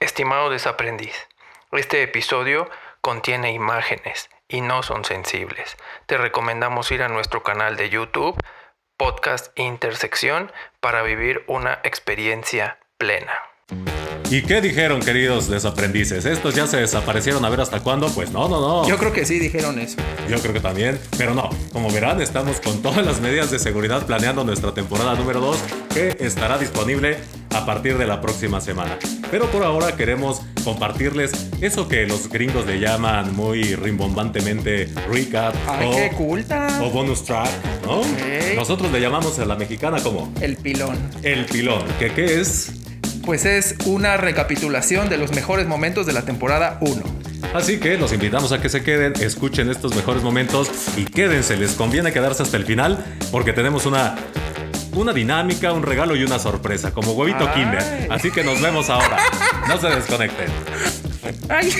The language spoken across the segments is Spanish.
Estimado desaprendiz, este episodio contiene imágenes y no son sensibles. Te recomendamos ir a nuestro canal de YouTube, Podcast Intersección, para vivir una experiencia plena. ¿Y qué dijeron, queridos desaprendices? ¿Estos ya se desaparecieron a ver hasta cuándo? Pues no, no, no. Yo creo que sí dijeron eso. Yo creo que también, pero no. Como verán, estamos con todas las medidas de seguridad planeando nuestra temporada número 2, que estará disponible a partir de la próxima semana. Pero por ahora queremos compartirles eso que los gringos le llaman muy rimbombantemente recap Ay, o, qué culta. o bonus track, ¿no? Nosotros le llamamos a la mexicana como El pilón. el pilón, que qué es Pues es una recapitulación de los mejores momentos de la temporada 1. Así que los invitamos a que se queden, escuchen estos mejores momentos y quédense. Les conviene quedarse hasta el final porque tenemos una, una dinámica, un regalo y una sorpresa, como huevito Ay. Kinder. Así que nos vemos ahora. No se desconecten. Ay.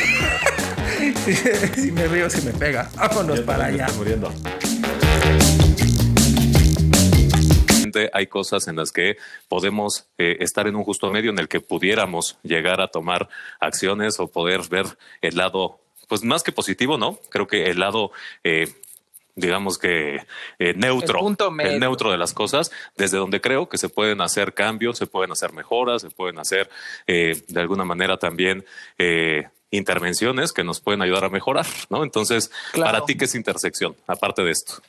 Si, si me río, si me pega. Vámonos Yo para allá. estoy muriendo. Hay cosas en las que podemos eh, estar en un justo medio en el que pudiéramos llegar a tomar acciones o poder ver el lado, pues más que positivo, ¿no? Creo que el lado, eh, digamos que eh, neutro, El punto medio. neutro de las cosas, desde donde creo que se pueden hacer cambios, se pueden hacer mejoras, se pueden hacer eh, de alguna manera también eh, intervenciones que nos pueden ayudar a mejorar, ¿no? Entonces, Claro. para ti, ¿qué es intersección? Aparte de esto.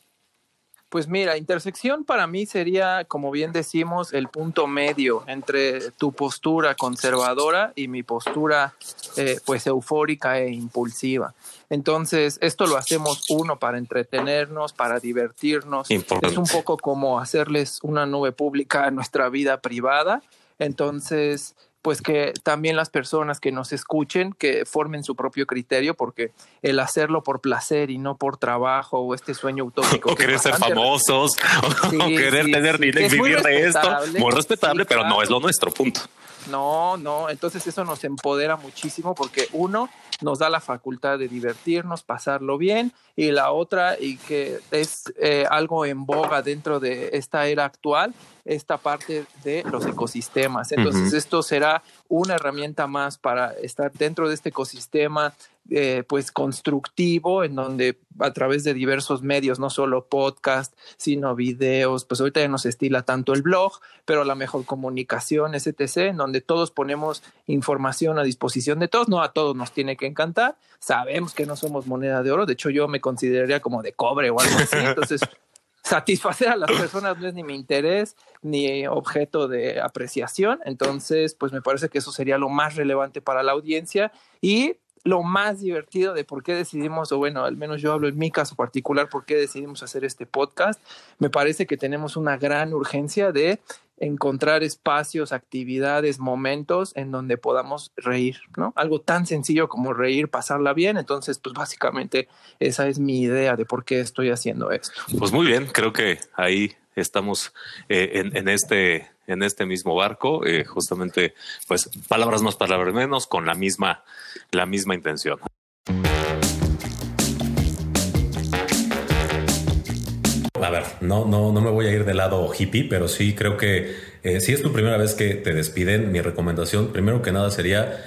Pues mira, intersección para mí sería, como bien decimos, el punto medio entre tu postura conservadora y mi postura, eh, pues, eufórica e impulsiva. Entonces, esto lo hacemos uno para entretenernos, para divertirnos. Importante. Es un poco como hacerles una nube pública a nuestra vida privada. Entonces, pues que también las personas que nos escuchen, que formen su propio criterio, porque el hacerlo por placer y no por trabajo o este sueño utópico. o que querer ser famosos, o querer sí, tener sí, dinero vivir de esto. respetable. Muy respetable, pero no es lo nuestro, punto. No, no, entonces eso nos empodera muchísimo porque uno nos da la facultad de divertirnos, pasarlo bien y la otra y que es eh, algo en boga dentro de esta era actual, esta parte de los ecosistemas. Entonces esto será una herramienta más para estar dentro de este ecosistema eh, pues constructivo en donde a través de diversos medios, no solo podcast, sino videos, pues ahorita ya nos estila tanto el blog, pero la mejor comunicación, etc., en donde todos ponemos información a disposición de todos, no a todos nos tiene que encantar, sabemos que no somos moneda de oro, de hecho yo me consideraría como de cobre o algo así, entonces satisfacer a las personas no es ni mi interés ni objeto de apreciación, entonces pues me parece que eso sería lo más relevante para la audiencia. Y lo más divertido de por qué decidimos, o bueno, al menos yo hablo en mi caso particular, por qué decidimos hacer este podcast, me parece que tenemos una gran urgencia de encontrar espacios, actividades, momentos en donde podamos reír, ¿no? Algo tan sencillo como reír, pasarla bien. Entonces, pues básicamente esa es mi idea de por qué estoy haciendo esto. Pues muy bien, creo que ahí estamos eh, en, este en este mismo barco, eh, justamente, pues palabras más, palabras menos, con la misma, la misma intención. A ver, no, no, no me voy a ir del lado hippie, pero sí creo que eh, si es tu primera vez que te despiden, mi recomendación, primero que nada sería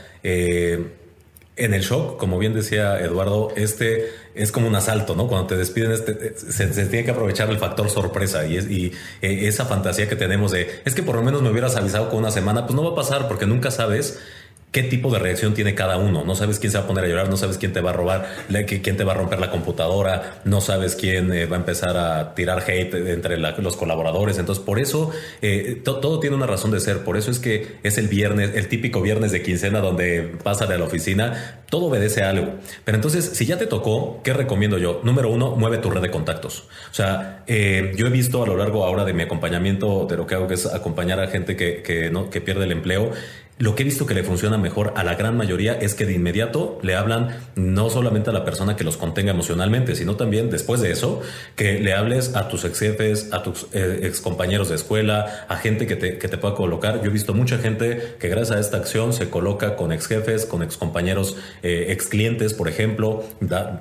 en el shock, como bien decía Eduardo, este es como un asalto, ¿no? Cuando te despiden, este, se, se tiene que aprovechar el factor sorpresa y, es, y eh, esa fantasía que tenemos de es que por lo menos me hubieras avisado con una semana, pues no va a pasar porque nunca sabes qué tipo de reacción tiene cada uno. No sabes quién se va a poner a llorar, no sabes quién te va a robar, quién te va a romper la computadora, no sabes quién eh, va a empezar a tirar hate entre los colaboradores. Entonces, por eso eh, to- todo tiene una razón de ser. Por eso es que es el viernes, el típico viernes de quincena donde pasa de la oficina. Todo obedece a algo. Pero entonces, si ya te tocó, ¿qué recomiendo yo? Número uno, mueve tu red de contactos. O sea, eh, yo he visto a lo largo ahora de mi acompañamiento, de lo que hago, que es acompañar a gente que, que pierde el empleo. Lo que he visto que le funciona mejor a la gran mayoría es que de inmediato le hablan no solamente a la persona que los contenga emocionalmente, sino también después de eso, que le hables a tus ex jefes, a tus eh, ex compañeros de escuela, a gente que te, que te pueda colocar. Yo he visto mucha gente que gracias a esta acción se coloca con ex jefes, con ex compañeros, eh, ex clientes, por ejemplo,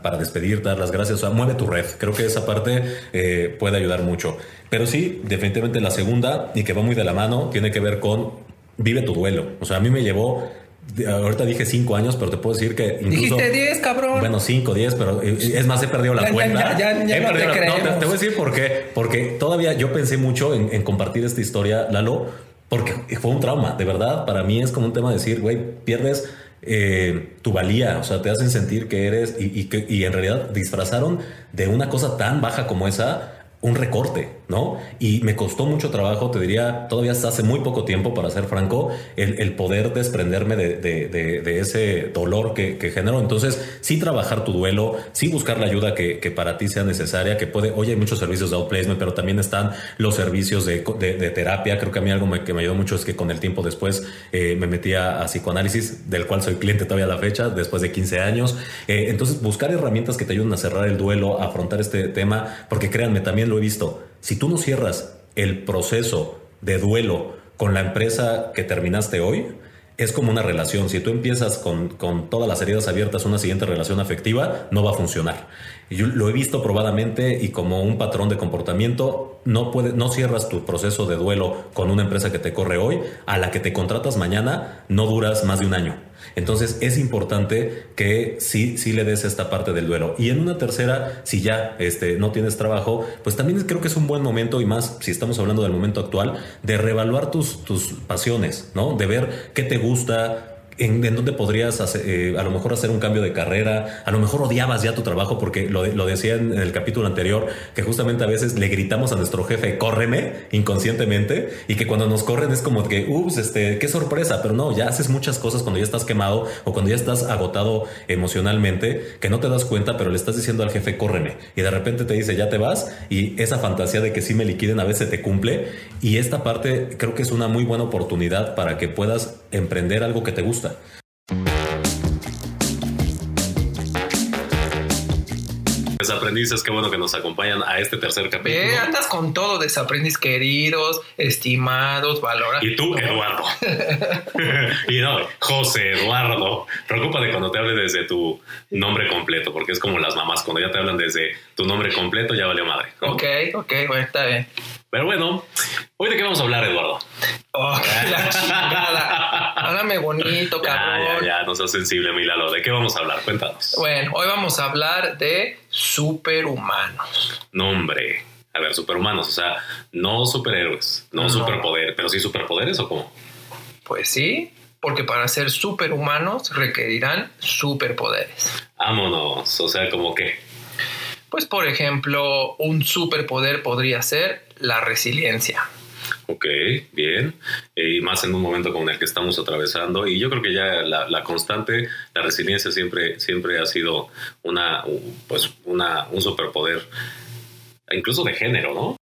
para despedir, dar las gracias. O sea, mueve tu red. Creo que esa parte eh, puede ayudar mucho. Pero sí, definitivamente la segunda, y que va muy de la mano, tiene que ver con vive tu duelo. O sea, a mí me llevó ahorita dije cinco años, pero te puedo decir que incluso... Dijiste 10, cabrón. Bueno, cinco, diez, pero eh, es más, he perdido la Ya, cuenta. ya, ya He no te perdido la- creemos. te, te voy a decir por qué. Porque todavía yo pensé mucho en, en compartir esta historia, Lalo, porque fue un trauma. De verdad, para mí es como un tema de decir, güey, pierdes eh, tu valía, o sea, te hacen sentir que eres y, y que, y en realidad disfrazaron de una cosa tan baja como esa un recorte, ¿no? Y me costó mucho trabajo, te diría, todavía hace muy poco tiempo, para ser franco, el, poder desprenderme de, ese dolor que, generó. Entonces, sí trabajar tu duelo, sí buscar la ayuda que, para ti sea necesaria, que puede, oye, hay muchos servicios de outplacement, pero también están los servicios de, terapia. Creo que a mí algo me- que me ayudó mucho es que con el tiempo después eh, me metí a, a psicoanálisis, del cual soy cliente todavía a la fecha, después de 15 años. Eh, entonces, buscar herramientas que te ayuden a cerrar el duelo, a afrontar este tema, porque créanme, también lo he visto. Si tú no cierras el proceso de duelo con la empresa que terminaste hoy, es como una relación. Si tú empiezas con, con todas las heridas abiertas una siguiente relación afectiva, no va a funcionar. Yo lo he visto probadamente y como un patrón de comportamiento, no, puede, no cierras tu proceso de duelo con una empresa que te corre hoy, a la que te contratas mañana, no duras más de un año. Entonces es importante que sí, sí le des esta parte del duelo. Y en una tercera, si ya este, no tienes trabajo, pues también creo que es un buen momento y más si estamos hablando del momento actual, de reevaluar tus, tus pasiones, ¿no? De ver qué te gusta. En, en dónde podrías hacer, eh, a lo mejor hacer un cambio de carrera, a lo mejor odiabas ya tu trabajo porque lo, lo decía en, en el capítulo anterior, que justamente a veces le gritamos a nuestro jefe, córreme inconscientemente, y que cuando nos corren es como que, ups, este, qué sorpresa, pero no, ya haces muchas cosas cuando ya estás quemado o cuando ya estás agotado emocionalmente, que no te das cuenta, pero le estás diciendo al jefe, córreme, y de repente te dice, ya te vas, y esa fantasía de que sí me liquiden a veces te cumple, y esta parte creo que es una muy buena oportunidad para que puedas emprender algo que te gusta. Desaprendices, qué bueno que nos acompañan a este tercer capítulo. Ve, andas con todo, desaprendiz queridos, estimados, valorados. Y tú, Eduardo. y no, José Eduardo. Preocúpate cuando te hable desde tu nombre completo, porque es como las mamás, cuando ya te hablan desde tu nombre completo, ya valió madre. ¿no? Ok, ok, bueno, está bien. Pero bueno, ¿hoy de qué vamos a hablar, Eduardo? Oh, la chingada. Háblame bonito, Ya, cabrón. ya, ya, no seas sensible, Milalo. ¿De qué vamos a hablar? Cuéntanos. Bueno, hoy vamos a hablar de superhumanos. Nombre. A ver, superhumanos, o sea, no superhéroes, no, No. superpoder, pero sí superpoderes o cómo? Pues sí, porque para ser superhumanos requerirán superpoderes. Vámonos, o sea, como que. Pues por ejemplo, un superpoder podría ser la resiliencia. Ok, bien. Eh, Y más en un momento como el que estamos atravesando. Y yo creo que ya la, la constante, la resiliencia siempre, siempre ha sido una, pues una, un superpoder, incluso de género, ¿no?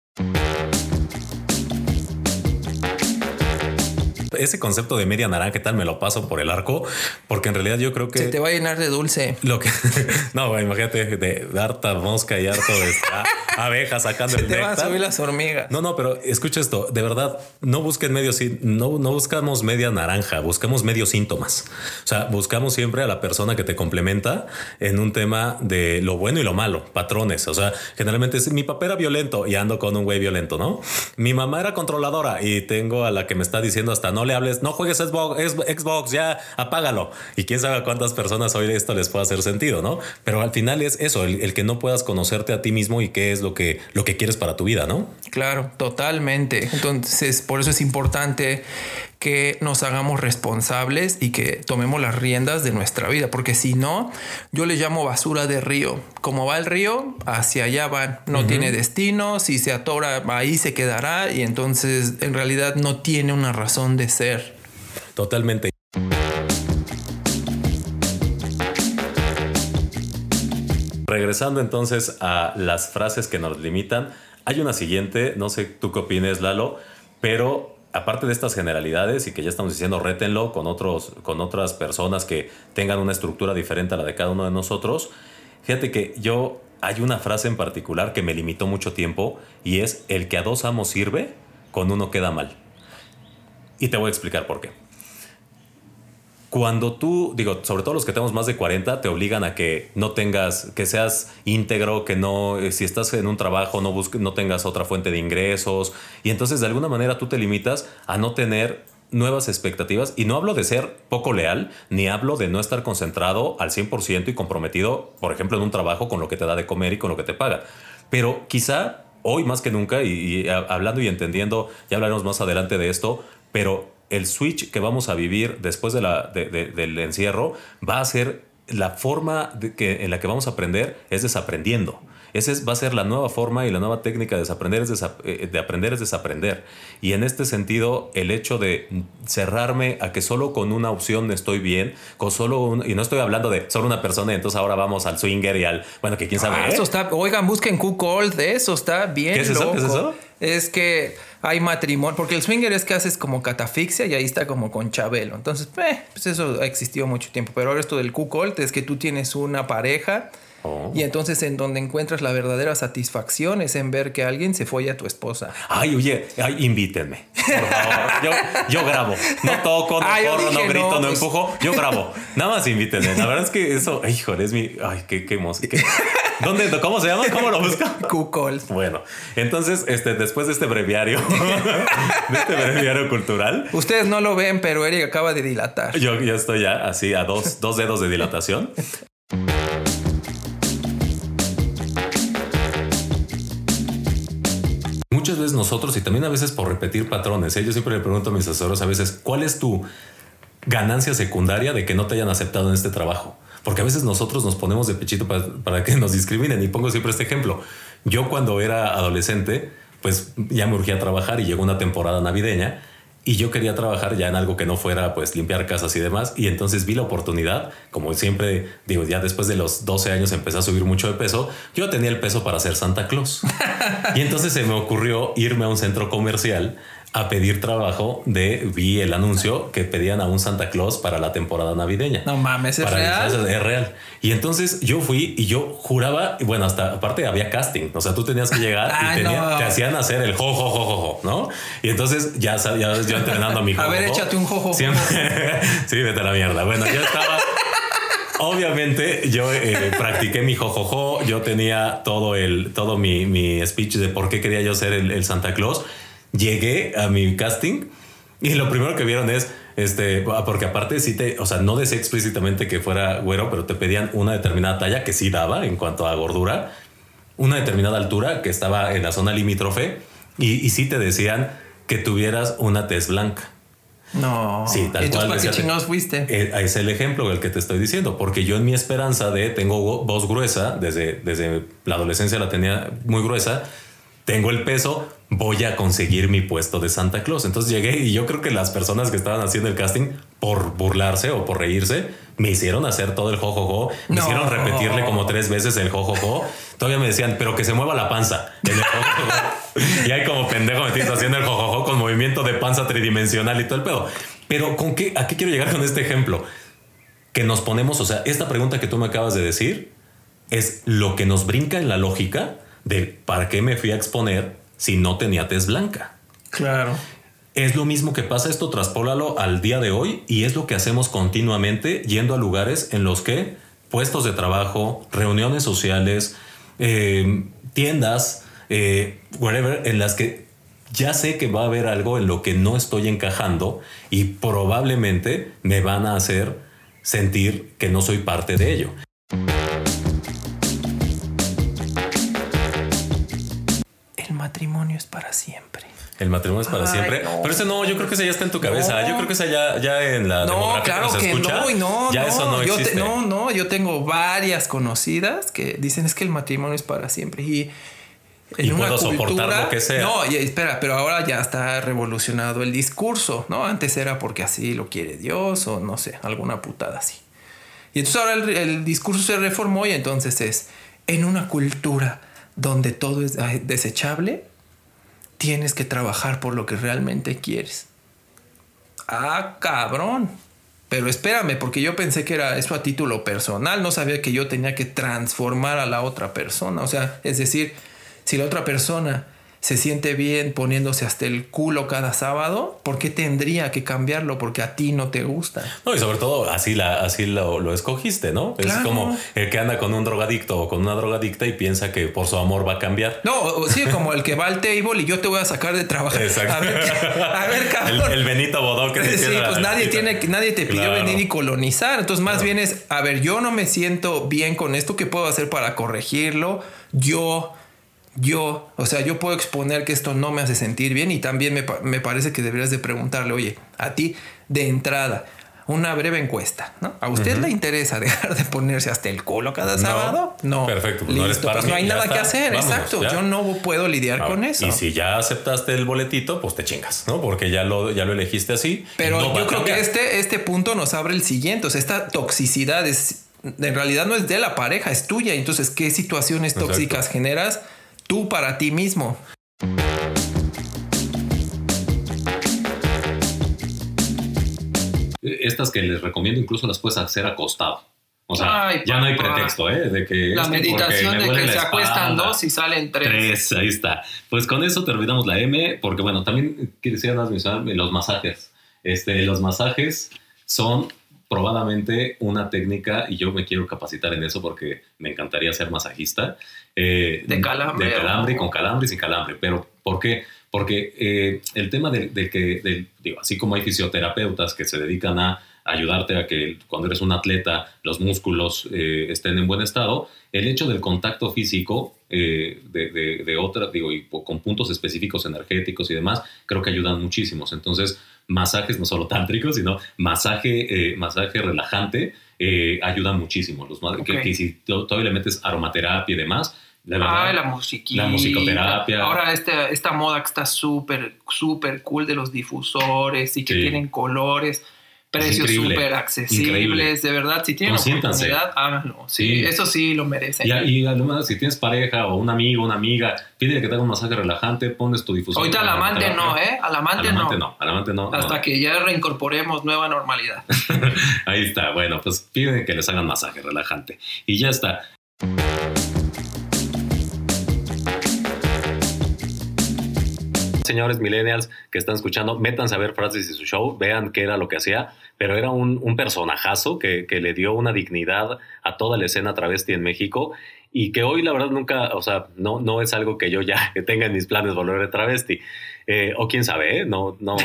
Ese concepto de media naranja, ¿qué tal? Me lo paso por el arco, porque en realidad yo creo que... Se te va a llenar de dulce. Lo que... no, imagínate de, de harta mosca y harto de abejas sacando Se el te van a subir las hormigas. No, no, pero escucha esto, de verdad, no busquen medio, no, no buscamos media naranja, buscamos medio síntomas. O sea, buscamos siempre a la persona que te complementa en un tema de lo bueno y lo malo, patrones. O sea, generalmente es mi papá era violento y ando con un güey violento, ¿no? Mi mamá era controladora y tengo a la que me está diciendo hasta no le hables, no juegues Xbox, ya apágalo. Y quién sabe a cuántas personas hoy esto les puede hacer sentido, ¿no? Pero al final es eso, el, el que no puedas conocerte a ti mismo y qué es lo que, lo que quieres para tu vida, ¿no? Claro, totalmente. Entonces, por eso es importante que nos hagamos responsables y que tomemos las riendas de nuestra vida, porque si no, yo le llamo basura de río. Como va el río, hacia allá van. No tiene destino, si se atora, ahí se quedará y entonces en realidad no tiene una razón de ser. Totalmente. Regresando entonces a las frases que nos limitan, hay una siguiente, no sé tú qué opines, Lalo, pero aparte de estas generalidades y que ya estamos diciendo, rétenlo con, otros, con otras personas que tengan una estructura diferente a la de cada uno de nosotros, fíjate que yo hay una frase en particular que me limitó mucho tiempo y es el que a dos amos sirve, con uno queda mal. Y te voy a explicar por qué. Cuando tú, digo, sobre todo los que tenemos más de 40, te obligan a que no tengas, que seas íntegro, que no, eh, si estás en un trabajo, no, busques, no tengas otra fuente de ingresos. Y entonces, de alguna manera, tú te limitas a no tener nuevas expectativas y no hablo de ser poco leal, ni hablo de no estar concentrado al 100% y comprometido, por ejemplo, en un trabajo con lo que te da de comer y con lo que te paga. Pero quizá hoy más que nunca, y, hablando y entendiendo, ya hablaremos más adelante de esto, pero el switch que vamos a vivir después de la, del encierro va a ser la forma que, en la que vamos a aprender es desaprendiendo. Esa va a ser la nueva forma y la nueva técnica de desaprender es eh, de aprender es desaprender. Y en este sentido, el hecho de cerrarme a que solo con una opción estoy bien, con solo y no estoy hablando de solo una persona, entonces ahora vamos al swinger y al, bueno, que quién sabe. Ah, eso está, oigan, busquen Q-Cold, eso está bien. ¿Qué es eso? ¿Qué es eso? Es que hay matrimonio, porque el swinger es que haces como catafixia y ahí está como con Chabelo. Entonces, eh, pues eso ha existido mucho tiempo. Pero ahora esto del Q-Cold es que tú tienes una pareja Oh. Y entonces en donde encuentras la verdadera satisfacción es en ver que alguien se fue a tu esposa. Ay, oye, invítenme. Por favor. Yo, grabo. No toco, no corro, no grito, no, pues. empujo. Yo grabo. Nada más invítenme. La verdad es que eso, híjole, es mi. Ay, qué, qué, ¿Dónde? ¿Cómo se llama? ¿Cómo lo busca? Google. Bueno, entonces, este, después de este breviario, de este breviario cultural. Ustedes no lo ven, pero Eric acaba de dilatar. Yo, yo estoy ya así a dos, dos dedos de dilatación. muchas veces nosotros, y también a veces por repetir patrones, ¿eh? yo siempre le pregunto a mis asesoros a veces, ¿cuál es tu ganancia secundaria de que no te hayan aceptado en este trabajo? Porque a veces nosotros nos ponemos de pechito para, para que nos discriminen. Y pongo siempre este ejemplo. Yo cuando era adolescente, pues ya me urgía a trabajar y llegó una temporada navideña y yo quería trabajar ya en algo que no fuera pues limpiar casas y demás y entonces vi la oportunidad como siempre digo ya después de los 12 años empecé a subir mucho de peso yo tenía el peso para ser Santa Claus y entonces se me ocurrió irme a un centro comercial a pedir trabajo de, vi el anuncio que pedían a un Santa Claus para la temporada navideña. No mames, es real. Es real. Y entonces yo fui y yo juraba, bueno, hasta aparte había casting, o sea, tú tenías que llegar y te hacían hacer el jo, jo, jo, jo, ¿no? Y entonces ya sabía, yo entrenando a mi jo, A ver, échate un jo, jo, sí, vete a la mierda. Bueno, yo estaba... Obviamente yo eh, practiqué mi jojojo, yo tenía todo el todo mi, mi, speech de por qué quería yo ser el, el Santa Claus llegué a mi casting y lo primero que vieron es, este, ah, porque aparte sí te, o sea, no decía explícitamente que fuera güero, pero te pedían una determinada talla que sí daba en cuanto a gordura, una determinada altura que estaba en la zona limítrofe y, y sí te decían que tuvieras una tez blanca. No. Sí, tal cual. ¿Para qué chingados fuiste? Eh, es el ejemplo del que te estoy diciendo, porque yo en mi esperanza de tengo voz gruesa, desde, desde la adolescencia la tenía muy gruesa, tengo el peso, voy a conseguir mi puesto de Santa Claus. Entonces llegué y yo creo que las personas que estaban haciendo el casting, por burlarse o por reírse, me hicieron hacer todo el jojojo, me hicieron repetirle como tres veces el jojojo. Todavía me decían, pero que se mueva la panza. y hay como pendejo metido haciendo el jojojo con movimiento de panza tridimensional y todo el pedo. Pero con qué, ¿a qué quiero llegar con este ejemplo? Que nos ponemos, o sea, esta pregunta que tú me acabas de decir es lo que nos brinca en la lógica de para qué me fui a exponer si no tenía tez blanca. Claro. Es lo mismo que pasa esto, traspólalo al día de hoy y es lo que hacemos continuamente yendo a lugares en los que puestos de trabajo, reuniones sociales, eh, tiendas, eh, whatever, en las que ya sé que va a haber algo en lo que no estoy encajando y probablemente me van a hacer sentir que no soy parte de ello. Matrimonio es para siempre. El matrimonio es para siempre. Pero ese no, yo creo que ese ya está en tu cabeza. Yo creo que ese ya, ya en la no, claro que, no, no, ya no, eso no yo existe. no, no, yo tengo varias conocidas que dicen es que el matrimonio es para siempre y en y una puedo cultura, soportar lo que sea. No, espera, pero ahora ya está revolucionado el discurso, ¿no? Antes era porque así lo quiere Dios o no sé, alguna putada así. Y entonces ahora el, el discurso se reformó y entonces es en una cultura donde todo es desechable, tienes que trabajar por lo que realmente quieres. Ah, cabrón. Pero espérame, porque yo pensé que era eso a título personal, no sabía que yo tenía que transformar a la otra persona. O sea, es decir, si la otra persona se siente bien poniéndose hasta el culo cada sábado, ¿por qué tendría que cambiarlo? Porque a ti no te gusta. No, y sobre todo así, la, así lo, lo escogiste, ¿no? Es como el que anda con un drogadicto o con una drogadicta y piensa que por su amor va a cambiar. No, sí, como el que va al table y yo te voy a sacar de trabajar. Exacto. A ver, a ver cabrón. El, Benito Bodó que te Sí, pues nadie, tiene, nadie te pidió venir y colonizar. Entonces, más bien es, a ver, yo no me siento bien con esto, ¿qué puedo hacer para corregirlo? Yo yo, o sea, yo puedo exponer que esto no me hace sentir bien y también me, me, parece que deberías de preguntarle, oye, a ti de entrada, una breve encuesta, ¿no? ¿A usted le interesa dejar de ponerse hasta el culo cada sábado? No. Perfecto, pues no, pues no hay nada que hacer, exacto. Yo no puedo lidiar con eso. Y si ya aceptaste el boletito, pues te chingas, ¿no? Porque ya lo, ya lo elegiste así. Pero yo creo que este, este punto nos abre el siguiente, o sea, esta toxicidad es en realidad no es de la pareja, es tuya. Entonces, ¿qué situaciones tóxicas generas? Tú para ti mismo. Estas que les recomiendo incluso las puedes hacer acostado. O sea, ya no hay pretexto, ¿eh? De que la meditación de que se acuestan dos y salen tres. Tres, ahí está. Pues con eso terminamos la M, porque bueno, también quisiera mencionar los masajes. Este, los masajes son probablemente una técnica, y yo me quiero capacitar en eso porque me encantaría ser masajista. Eh, de calambre. De calambre, con calambre y sin calambre. Pero, ¿por qué? Porque eh, el tema de, que, digo, así como hay fisioterapeutas que se dedican a ayudarte a que cuando eres un atleta los músculos eh, estén en buen estado, el hecho del contacto físico de, de, de otra, digo, y con puntos específicos energéticos y demás, creo que ayudan muchísimos. Entonces, masajes, no solo tántricos, sino masaje, eh, masaje relajante, eh, ayuda muchísimo. Los, que, si todavía le metes aromaterapia y demás, de verdad, la musiquita. La musicoterapia. Ahora este, esta moda que está súper, súper cool de los difusores y que tienen colores precios súper accesibles, de verdad. Si tienen oportunidad, háganlo. Sí, Eso sí lo merecen. Y, además, si tienes pareja o un amigo, una amiga, pídele que te haga un masaje relajante, pones tu difusor. Ahorita al amante no, ¿eh? Al amante, no. no. Al amante no. Hasta que ya reincorporemos nueva normalidad. Ahí está. Bueno, pues piden que les hagan masaje relajante. Y ya está. señores millennials que están escuchando, métanse a ver Francis y su show, vean qué era lo que hacía, pero era un, un personajazo que, que, le dio una dignidad a toda la escena travesti en México y que hoy la verdad nunca, o sea, no, no es algo que yo ya que tenga en mis planes volver a travesti. Eh, o quién sabe, ¿eh? no, no,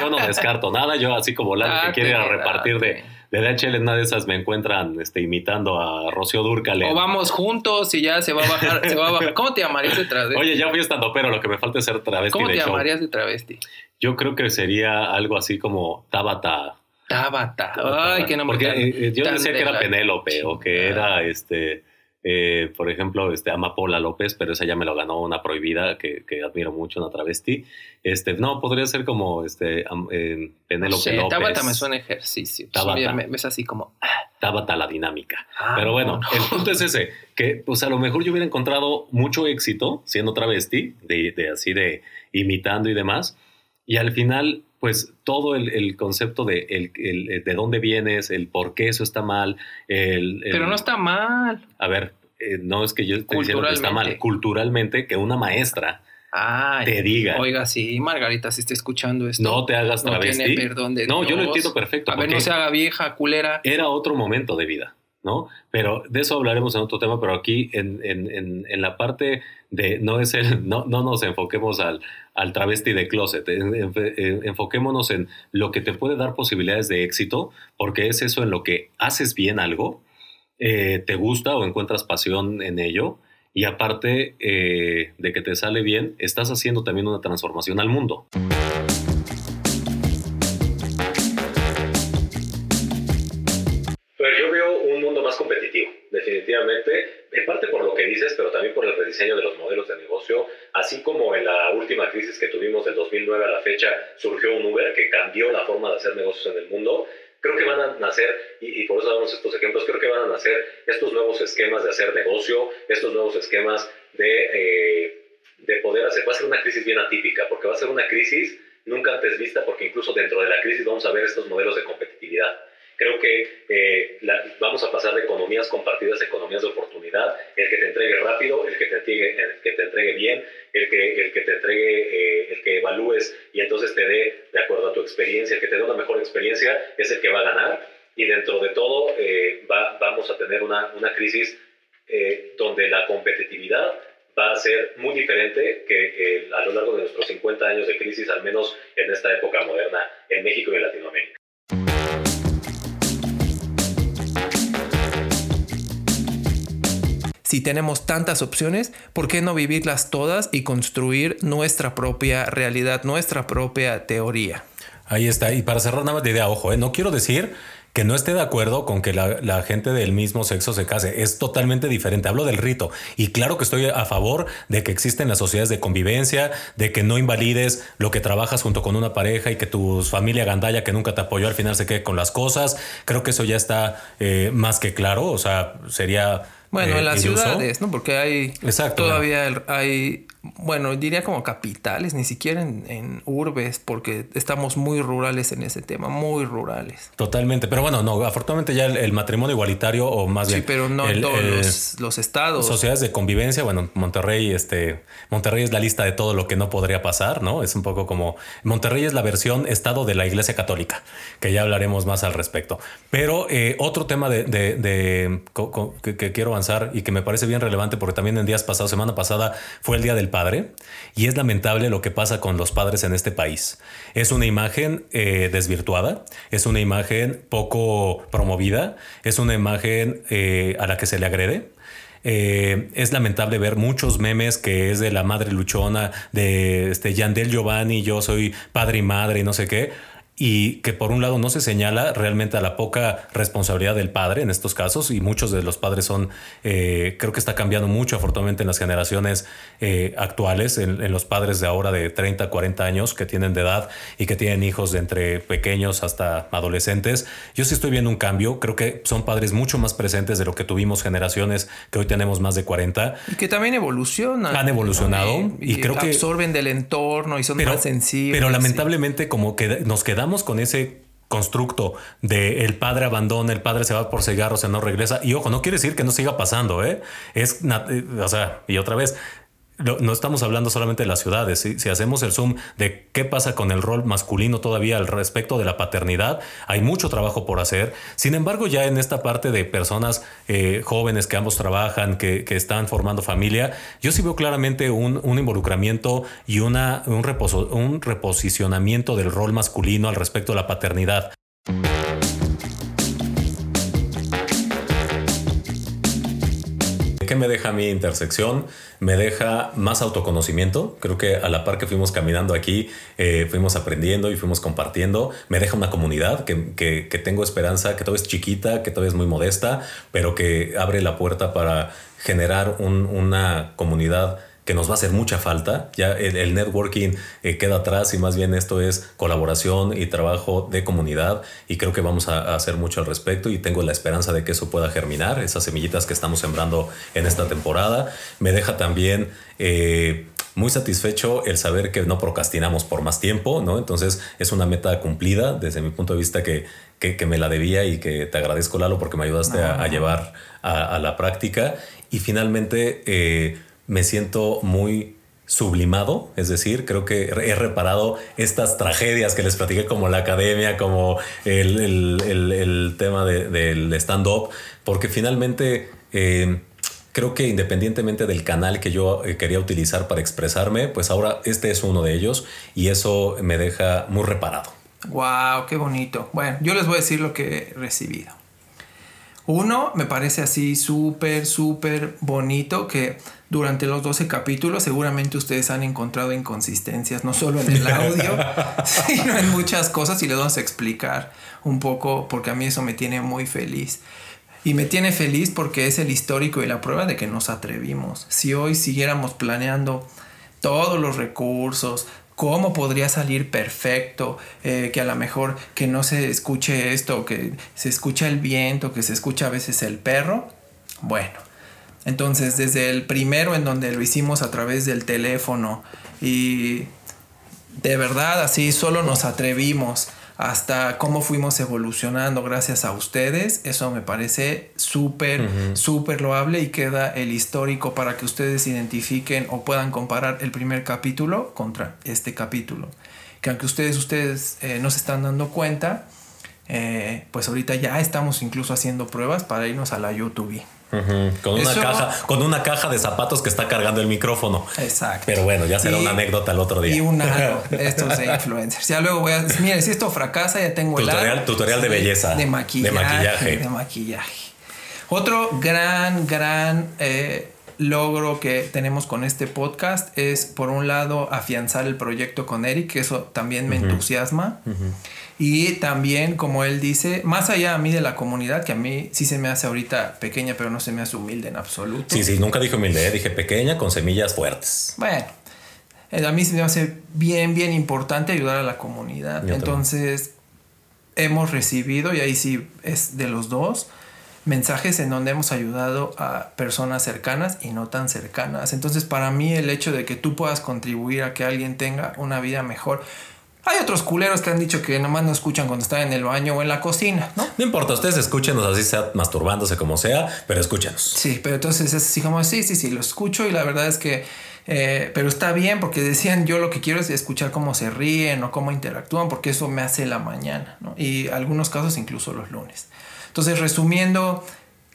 yo no descarto nada, yo así como la que quiere repartir de de DHL en una de esas me encuentran este, imitando a Rocío Durcal. O vamos juntos y ya se va a bajar, se va a bajar. ¿Cómo te llamarías de travesti? Oye, ya fui estando, pero lo que me falta es ser travesti. ¿Cómo te llamarías de travesti? Yo creo que sería algo así como Tabata. Tabata. Ay, qué nombre. Porque eh, yo decía que era Penélope o que era este eh, por ejemplo, este, Amapola López, pero esa ya me lo ganó una prohibida que, admiro mucho, una travesti. Este, no, podría ser como este, eh, Penélope López. Tabata me suena ejercicio. Tabata. Me, es así como... Ah. Tabata la dinámica. Ah, pero bueno, el punto es ese, que pues a lo mejor yo hubiera encontrado mucho éxito siendo travesti, de, de así de imitando y demás, y al final pues todo el, concepto de, el, de dónde vienes, el por qué eso está mal. El, Pero no está mal. A ver, eh, no es que yo esté diciendo que está mal. Culturalmente, que una maestra te diga. Oiga, sí, Margarita, si está escuchando esto. No te hagas travesti. No tiene perdón de No, yo lo entiendo perfecto. A ver, no se haga vieja, culera. Era otro momento de vida. ¿no? Pero de eso hablaremos en otro tema, pero aquí en, en, en, la parte de no es el, no, no nos enfoquemos al, al travesti de closet, enfoquémonos en lo que te puede dar posibilidades de éxito, porque es eso en lo que haces bien algo, eh, te gusta o encuentras pasión en ello, y aparte eh, de que te sale bien, estás haciendo también una transformación al mundo. definitivamente, en parte por lo que dices, pero también por el rediseño de los modelos de negocio, así como en la última crisis que tuvimos del 2009 a la fecha surgió un Uber que cambió la forma de hacer negocios en el mundo. Creo que van a nacer, y, por eso damos estos ejemplos, creo que van a nacer estos nuevos esquemas de hacer negocio, estos nuevos esquemas de, eh, de poder hacer, va a ser una crisis bien atípica, porque va a ser una crisis nunca antes vista, porque incluso dentro de la crisis vamos a ver estos modelos de competitividad Creo que eh, vamos a pasar de economías compartidas a economías de oportunidad, el que te entregue rápido, el que te entregue, que te entregue bien, el que, el que te entregue, eh, el que evalúes y entonces te dé, de acuerdo a tu experiencia, el que te dé una mejor experiencia, es el que va a ganar. Y dentro de todo eh, va, vamos a tener una, una crisis donde la competitividad va a ser muy diferente que a lo largo de nuestros 50 años de crisis, al menos en esta época moderna en México y en Latinoamérica. Si tenemos tantas opciones, ¿por qué no vivirlas todas y construir nuestra propia realidad, nuestra propia teoría? Ahí está. Y para cerrar nada más de idea, ojo, ¿eh? no quiero decir que no esté de acuerdo con que la, gente del mismo sexo se case. Es totalmente diferente. Hablo del rito. Y claro que estoy a favor de que existen las sociedades de convivencia, de que no invalides lo que trabajas junto con una pareja y que tu familia gandalla que nunca te apoyó al final se quede con las cosas. Creo que eso ya está eh, más que claro. O sea, sería bueno, en las ciudades, ¿no? Porque hay Exacto, todavía hay bueno, diría como capitales, ni siquiera en, urbes, porque estamos muy rurales en ese tema, muy rurales. Totalmente, pero bueno, no, afortunadamente ya el, matrimonio igualitario o más bien... Sí, pero no en todos los, estados. Sociedades de convivencia, bueno, Monterrey, este, Monterrey es la lista de todo lo que no podría pasar, ¿no? Es un poco como... Monterrey es la versión estado de la Iglesia Católica, que ya hablaremos más al respecto. Pero eh, otro tema de, que, que quiero avanzar y que me parece bien relevante, porque también en días pasados, semana pasada, fue el Día del padre y es lamentable lo que pasa con los padres en este país. Es una imagen eh, desvirtuada, es una imagen poco promovida, es una imagen eh, a la que se le agrede. Eh, es lamentable ver muchos memes que es de la madre luchona, de este Yandel Giovanni, yo soy padre y madre y no sé qué y que por un lado no se señala realmente a la poca responsabilidad del padre en estos casos y muchos de los padres son, eh, creo que está cambiando mucho afortunadamente en las generaciones eh, actuales, en, los padres de ahora de 30, 40 años que tienen de edad y que tienen hijos de entre pequeños hasta adolescentes. Yo sí estoy viendo un cambio, creo que son padres mucho más presentes de lo que tuvimos generaciones que hoy tenemos más de 40. Y que también evolucionan. Han evolucionado y, creo que absorben del entorno y son más sensibles. Pero lamentablemente como que nos con ese constructo de el padre abandona, el padre se va por cigarros, se no regresa. Y ojo, no quiere decir que no siga pasando, ¿eh? Es, eh, o sea, y otra vez, no estamos hablando solamente de las ciudades. Si hacemos el zoom de qué pasa con el rol masculino todavía al respecto de la paternidad, hay mucho trabajo por hacer. Sin embargo, ya en esta parte de personas eh, jóvenes que ambos trabajan, que, están formando familia, yo sí veo claramente un, involucramiento y una, un, un reposicionamiento del rol masculino al respecto de la paternidad. ¿Qué me deja mi intersección? Me deja más autoconocimiento. Creo que a la par que fuimos caminando aquí, eh, fuimos aprendiendo y fuimos compartiendo. Me deja una comunidad que, que, tengo esperanza, que todavía es chiquita, que todavía es muy modesta, pero que abre la puerta para generar una comunidad que nos va a hacer mucha falta. Ya el, networking eh, queda atrás y más bien esto es colaboración y trabajo de comunidad y creo que vamos a, hacer mucho al respecto y tengo la esperanza de que eso pueda germinar, esas semillitas que estamos sembrando en esta temporada. Me deja también... Eh, muy satisfecho el saber que no procrastinamos por más tiempo, ¿no? Entonces es una meta cumplida desde mi punto de vista que, que, me la debía y que te agradezco, Lalo, porque me ayudaste a, llevar a, la práctica. Y finalmente, eh, me siento muy sublimado, es decir, creo que he reparado estas tragedias que les platiqué como la academia, como el, tema del stand-up, porque finalmente eh, creo que independientemente del canal que yo eh, quería utilizar para expresarme, pues ahora este es uno de ellos y eso me deja muy reparado. Wow, qué bonito. Bueno, yo les voy a decir lo que he recibido. Uno, me parece así súper, súper bonito que durante los 12 capítulos seguramente ustedes han encontrado inconsistencias, no solo en el audio, sino en muchas cosas y les vamos a explicar un poco porque a mí eso me tiene muy feliz. Y me tiene feliz porque es el histórico y la prueba de que nos atrevimos. Si hoy siguiéramos planeando todos los recursos, cómo podría salir perfecto, eh, que a lo mejor que no se escuche esto, que se escucha el viento, que se escucha a veces el perro. Bueno, entonces desde el primero en donde lo hicimos a través del teléfono y de verdad así solo nos atrevimos hasta cómo fuimos evolucionando gracias a ustedes. Eso me parece súper, súper loable y queda el histórico para que ustedes identifiquen o puedan comparar el primer capítulo contra este capítulo. Que aunque ustedes, ustedes eh, no se están dando cuenta, eh, pues ahorita ya estamos incluso haciendo pruebas para irnos a la YouTube. Con una caja, con una caja de zapatos que está cargando el micrófono. Exacto. Pero bueno, ya será una anécdota el otro día. Y un aro, estos de influencers. Ya luego voy a. Mire, si esto fracasa, ya tengo tutorial, el Tutorial de belleza. De maquillaje. De maquillaje. De maquillaje. Otro gran, gran eh, logro que tenemos con este podcast es, por un lado, afianzar el proyecto con Eric, que eso también me entusiasma. Y también, como él dice, más allá a mí de la comunidad, que a mí sí se me hace ahorita pequeña, pero no se me hace humilde en absoluto. Sí, sí, nunca dije humilde, ¿eh? dije pequeña con semillas fuertes. Bueno, eh, a mí se me hace bien, bien importante ayudar a la comunidad. Entonces, hemos recibido, y ahí sí es de los dos, mensajes en donde hemos ayudado a personas cercanas y no tan cercanas. Entonces, para mí el hecho de que tú puedas contribuir a que alguien tenga una vida mejor, hay otros culeros que han dicho que nomás no escuchan cuando están en el baño o en la cocina, ¿no? No importa, ustedes escúchenos así sea masturbándose como sea, pero escúchenos. Sí, pero entonces es así como, sí, sí, sí, lo escucho y la verdad es que, eh, pero está bien porque decían, yo lo que quiero es escuchar cómo se ríen o cómo interactúan porque eso me hace la mañana, ¿no? Y algunos casos incluso los lunes. Entonces, resumiendo,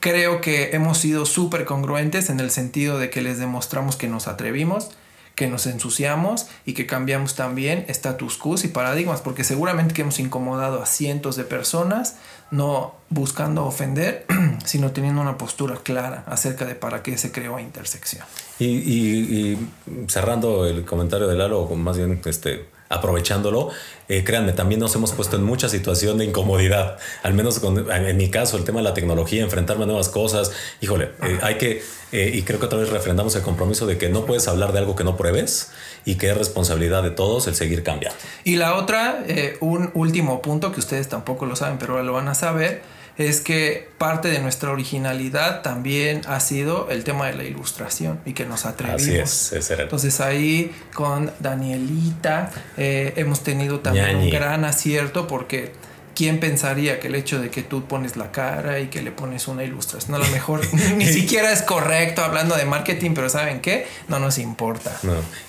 creo que hemos sido súper congruentes en el sentido de que les demostramos que nos atrevimos que nos ensuciamos y que cambiamos también status quo y paradigmas, porque seguramente que hemos incomodado a cientos de personas, no buscando ofender, sino teniendo una postura clara acerca de para qué se creó Intersección. Y, cerrando el comentario de Lalo, más bien este, aprovechándolo, eh, créanme, también nos hemos puesto en mucha situación de incomodidad, al menos en mi caso, el tema de la tecnología, enfrentarme a nuevas cosas, híjole, eh, hay que, eh, y creo que otra vez refrendamos el compromiso de que no puedes hablar de algo que no pruebes y que es responsabilidad de todos el seguir cambiando. Y la otra, un último punto que ustedes tampoco lo saben, pero ahora lo van a saber, es que parte de nuestra originalidad también ha sido el tema de la ilustración y que nos atrevimos. Así es, es Entonces ahí con Danielita eh, hemos tenido también un gran acierto porque ¿quién pensaría que el hecho de que tú pones la cara y que le pones una ilustración, a lo mejor ni siquiera es correcto hablando de marketing, pero ¿saben qué? No nos importa.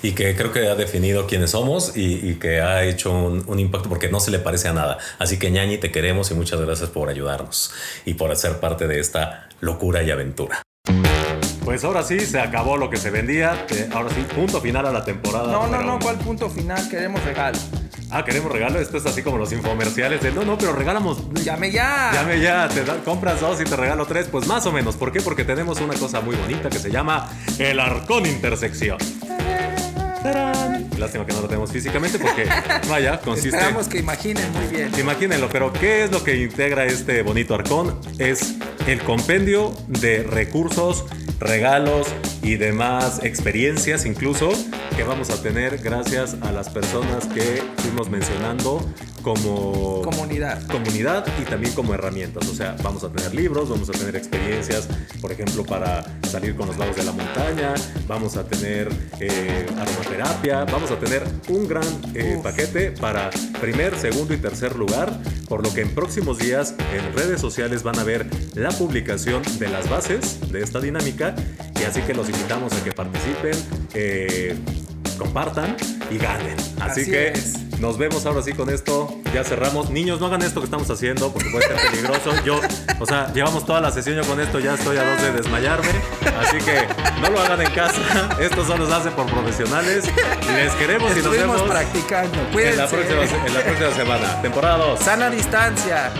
Y que creo que ha definido quiénes somos y, que ha hecho un, impacto porque no se le parece a nada. Así que ñañi, te queremos y muchas gracias por ayudarnos y por ser parte de esta locura y aventura. Pues ahora sí, se acabó lo que se vendía. Ahora sí, punto final a la temporada. No, no, no, ¿cuál punto final? Queremos regalo. Ah, queremos regalo. Esto es así como los infomerciales de no, no, pero regalamos. Llame ya. Llame ya. Te compras dos y te regalo tres. Pues más o menos. ¿Por qué? Porque tenemos una cosa muy bonita que se llama el Arcón Intersección. Lástima que no lo tenemos físicamente porque, vaya, consiste... Esperamos que imaginen muy bien. Imagínenlo, pero ¿qué es lo que integra este bonito arcón? Es el compendio de recursos, regalos y demás experiencias incluso que vamos a tener gracias a las personas que fuimos mencionando como comunidad. Comunidad y también como herramientas. O sea, vamos a tener libros, vamos a tener experiencias, por ejemplo, para salir con los lagos de la montaña, vamos a tener eh, aromaterapia, vamos a tener un gran eh, paquete para primer, segundo y tercer lugar, por lo que en próximos días en redes sociales van a ver la publicación de las bases de esta dinámica y así que los invitamos a que participen. Eh, compartan y ganen. Así, que nos vemos ahora sí con esto. Ya cerramos. Niños, no hagan esto que estamos haciendo porque puede ser peligroso. Yo, o sea, llevamos toda la sesión yo con esto, ya estoy a dos de desmayarme. Así que no lo hagan en casa. Esto solo se hace por profesionales. Les queremos y nos vemos practicando. En la, próxima, en la próxima semana. Temporada 2. Sana distancia.